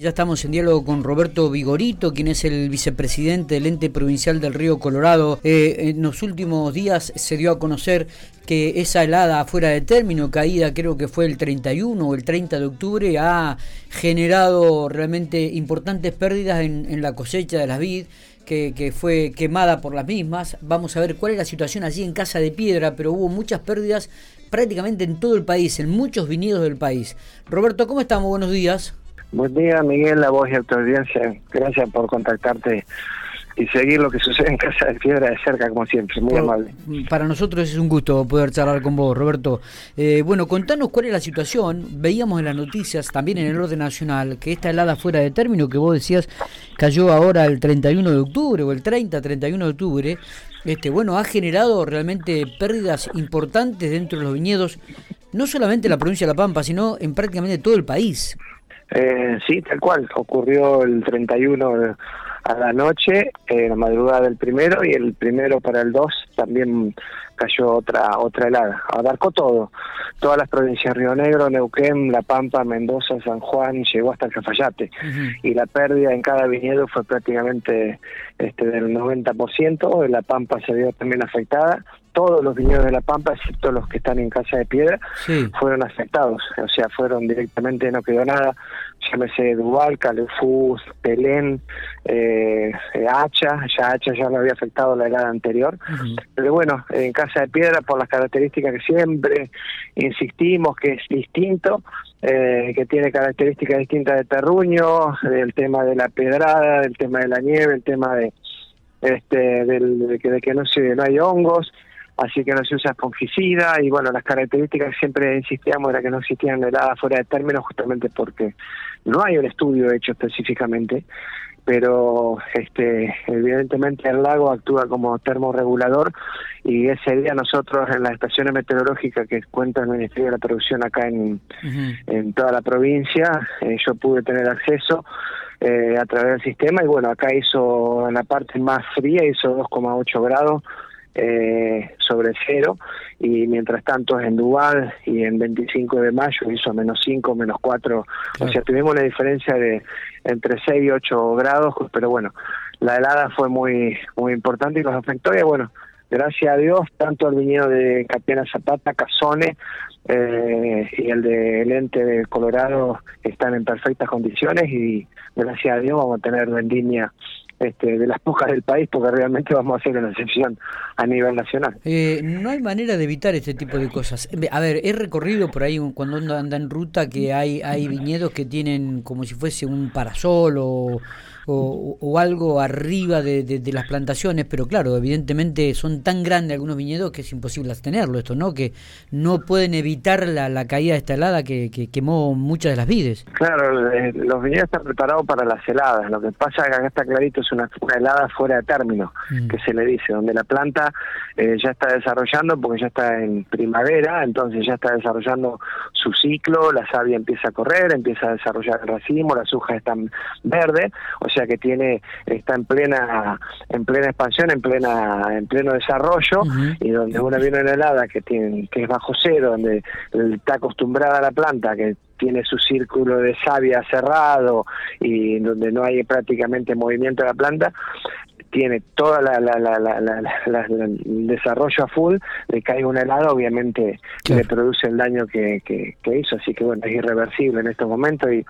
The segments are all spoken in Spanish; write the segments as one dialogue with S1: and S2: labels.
S1: Ya estamos en diálogo con Roberto Vigorito, quien es el vicepresidente del ente provincial del Río Colorado. Eh, en los últimos días se dio a conocer que esa helada fuera de término, caída creo que fue el 31 o el 30 de octubre, ha generado realmente importantes pérdidas en, la cosecha de las vid. Que, fue quemada por las mismas. Vamos a ver cuál es la situación allí en Casa de Piedra, pero hubo muchas pérdidas prácticamente en todo el país, en muchos viñedos del país. Roberto, ¿cómo estamos? Buenos días.
S2: Buen día, Miguel, la voz y audiencia. Gracias por contactarte y seguir lo que sucede en Casa de Piedra de cerca, como siempre. Muy amable.
S1: Para nosotros es un gusto poder charlar con vos, Roberto. Eh, bueno, contanos cuál es la situación. Veíamos en las noticias, también en el orden nacional, que esta helada fuera de término, que vos decías, cayó ahora el 31 de octubre o el 30, 31 de octubre. Este, bueno, ha generado realmente pérdidas importantes dentro de los viñedos, no solamente en la provincia de La Pampa, sino en prácticamente todo el país.
S2: Eh, sí, tal cual. Ocurrió el 31 a la noche, en la madrugada del primero, y el primero para el 2 también cayó otra otra helada. Abarcó todo, todas las provincias, Río Negro, Neuquén, La Pampa, Mendoza, San Juan, llegó hasta el Cafayate. Y la pérdida en cada viñedo fue prácticamente este del 90%, La Pampa se vio también afectada, todos los viñedos de La Pampa, excepto los que están en Casa de Piedra, fueron afectados, o sea, fueron directamente, no quedó nada, llámese Duval, Calefus, Pelén, eh, Hacha, ya Hacha ya lo había afectado la helada anterior, pero bueno, en Casa de Piedra, por las características que siempre insistimos, que es distinto, eh, que tiene características distintas de terruño, del tema de la pedrada, del tema de la nieve, el tema de este del, de que, de que no se no hay hongos así que no se usa fungicida y bueno, las características siempre insistíamos era que no existían heladas fuera de término justamente porque no hay un estudio hecho específicamente, pero este evidentemente el lago actúa como termorregulador y ese día nosotros en las estaciones meteorológicas que cuenta el Ministerio de la Producción acá en, en toda la provincia, eh, yo pude tener acceso eh, a través del sistema y bueno, acá hizo en la parte más fría, hizo 2,8 grados eh, sobre cero y mientras tanto en Duval y en 25 de mayo hizo menos 5, menos 4, o sea, tuvimos una diferencia de entre 6 y 8 grados, pero bueno, la helada fue muy muy importante y nos afectó y bueno, gracias a Dios, tanto el viñedo de Capiana Zapata, Casone eh, y el de Lente de Colorado están en perfectas condiciones y gracias a Dios vamos a tener vendimia este, de las pocas del país, porque realmente vamos a hacer una excepción a nivel nacional.
S1: Eh, no hay manera de evitar este tipo de cosas. A ver, he recorrido por ahí cuando anda en ruta que hay, hay viñedos que tienen como si fuese un parasol o o, algo arriba de, las plantaciones, pero claro, evidentemente son tan grandes algunos viñedos que es imposible tenerlo esto, ¿no? Que no pueden evitar la, la caída de esta helada que, quemó muchas de las vides.
S2: Claro, eh, los viñedos están preparados para las heladas, lo que pasa es que acá está clarito es una, helada fuera de término, mm. que se le dice, donde la planta eh, ya está desarrollando, porque ya está en primavera, entonces ya está desarrollando su ciclo, la savia empieza a correr, empieza a desarrollar el racimo, las hojas están verdes, o sea que tiene está en plena en plena expansión, en plena en pleno desarrollo y donde una una helada que tiene que es bajo cero, donde está acostumbrada a la planta que tiene su círculo de savia cerrado y donde no hay prácticamente movimiento de la planta, tiene toda la, la, la, la, el desarrollo a full, le cae una helada, obviamente le produce el daño que, que, hizo, así que bueno, es irreversible en estos momentos y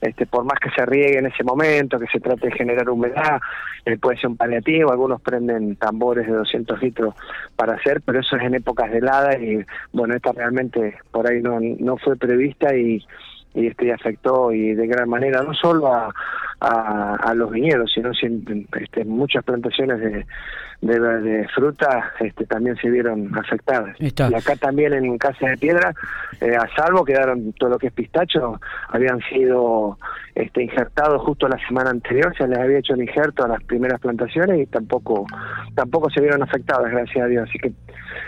S2: este por más que se riegue en ese momento, que se trate de generar humedad, eh, puede ser un paliativo, algunos prenden tambores de 200 litros para hacer, pero eso es en épocas de helada y bueno, esta realmente por ahí no, no fue prevista y y este afectó y de gran manera no solo a, a, los viñedos sino este, muchas plantaciones de, de, fruta este, también se vieron afectadas. Y acá también en Casa de Piedra eh, a salvo quedaron todo lo que es pistacho habían sido este, injertados justo la semana anterior se les había hecho el injerto a las primeras plantaciones y tampoco tampoco se vieron afectadas gracias a Dios. Así que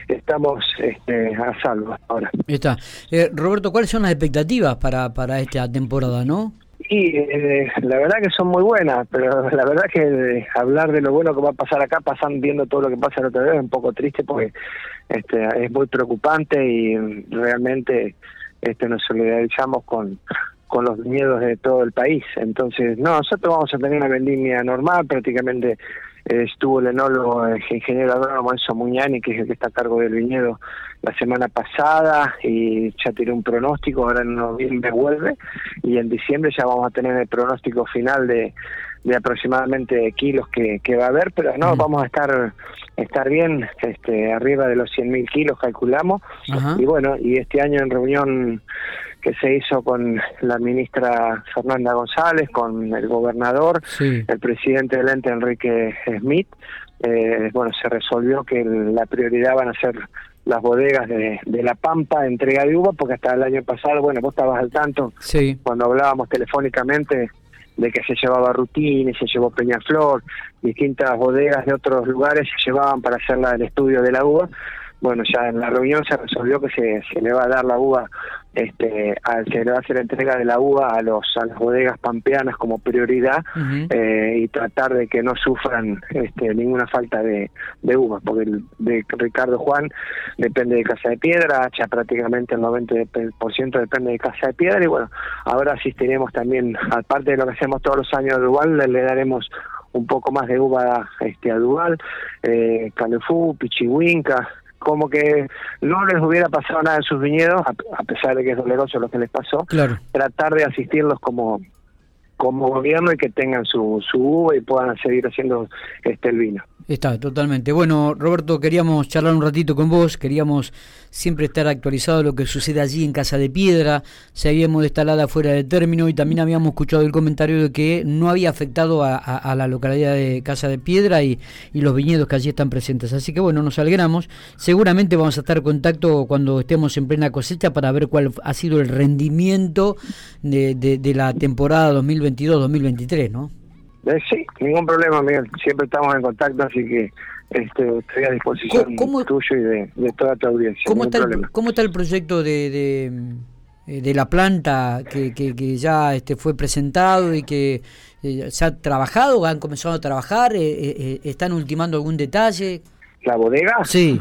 S2: estamos este, a salvo ahora.
S1: Está. Eh, Roberto cuáles son las expectativas para para esta temporada, ¿no?
S2: Y eh, la verdad que son muy buenas, pero la verdad que hablar de lo bueno que va a pasar acá, pasan viendo todo lo que pasa el otro día, es un poco triste porque este, es muy preocupante y realmente este, nos solidarizamos con, con los viñedos de todo el país. Entonces, no, nosotros vamos a tener una vendimia normal, prácticamente estuvo el enólogo, el ingeniero agrónomo Enzo Muñani, que es el que está a cargo del viñedo la semana pasada, y ya tiré un pronóstico, ahora en noviembre vuelve, y en diciembre ya vamos a tener el pronóstico final de, de aproximadamente kilos que, que va a haber, pero no, vamos a estar estar bien, este, arriba de los 100.000 kilos calculamos, y bueno, y este año en reunión que se hizo con la ministra Fernanda González, con el gobernador, el presidente del ente Enrique Smith, eh, bueno, se resolvió que la prioridad van a ser las bodegas de, de, La Pampa, entrega de uva, porque hasta el año pasado, bueno, vos estabas al tanto, cuando hablábamos telefónicamente de que se llevaba Rutini, se llevó Peñaflor, distintas bodegas de otros lugares se llevaban para hacer el estudio de la uva, bueno, ya en la reunión se resolvió que se, se le va a dar la uva, este, se le va a hacer entrega de la uva a los a las bodegas pampeanas como prioridad eh, y tratar de que no sufran este, ninguna falta de, de uva, porque el de Ricardo Juan depende de Casa de Piedra, ya prácticamente el 90% depende de Casa de Piedra y bueno, ahora asistiremos también, aparte de lo que hacemos todos los años de Duval, le, le daremos un poco más de uva este, a Duval, eh, Calefú, Pichihuinca, como que no les hubiera pasado nada en sus viñedos, a, pesar de que es doloroso lo que les pasó, tratar de asistirlos como como gobierno y que tengan su, su uva y puedan seguir haciendo este el vino.
S1: Está, totalmente. Bueno, Roberto, queríamos charlar un ratito con vos, queríamos siempre estar actualizado de lo que sucede allí en Casa de Piedra, se habíamos instalada fuera de término y también habíamos escuchado el comentario de que no había afectado a, la localidad de Casa de Piedra y, los viñedos que allí están presentes. Así que bueno, nos alegramos. Seguramente vamos a estar en contacto cuando estemos en plena cosecha para ver cuál ha sido el rendimiento de, de la temporada 2022-2023, ¿no?
S2: Eh, sí, ningún problema, Miguel. Siempre estamos en contacto, así que este, estoy a disposición tuyo y de, toda tu audiencia.
S1: ¿Cómo, está el, ¿Cómo está el proyecto de, de, eh, la planta que, que, ya este, fue presentado y que eh, se ha trabajado, han comenzado a trabajar? ¿Están ultimando algún detalle?
S2: ¿La bodega?
S1: Sí.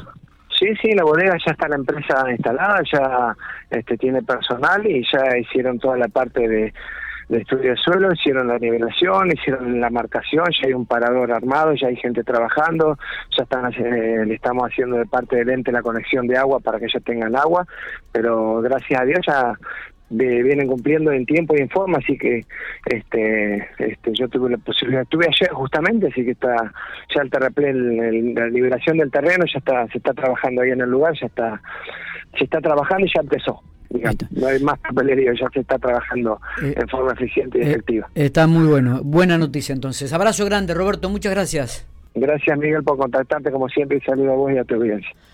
S2: Sí, sí, la bodega ya está la empresa instalada, ya este, tiene personal y ya hicieron toda la parte de de estudio de suelo, hicieron la nivelación, hicieron la marcación, ya hay un parador armado, ya hay gente trabajando, ya están eh, le estamos haciendo de parte del ente la conexión de agua para que ya tengan agua, pero gracias a Dios ya vienen cumpliendo en tiempo y en forma, así que este, este yo tuve la posibilidad, estuve ayer justamente, así que está ya el terraplén, la liberación del terreno ya está, se está trabajando ahí en el lugar, ya está, se está trabajando y ya empezó no hay más papelería, ya se está trabajando eh, en forma eficiente y eh, efectiva.
S1: Está muy bueno, buena noticia entonces. Abrazo grande, Roberto, muchas gracias.
S2: Gracias, Miguel, por contactarte como siempre y saludo a vos y a tu audiencia.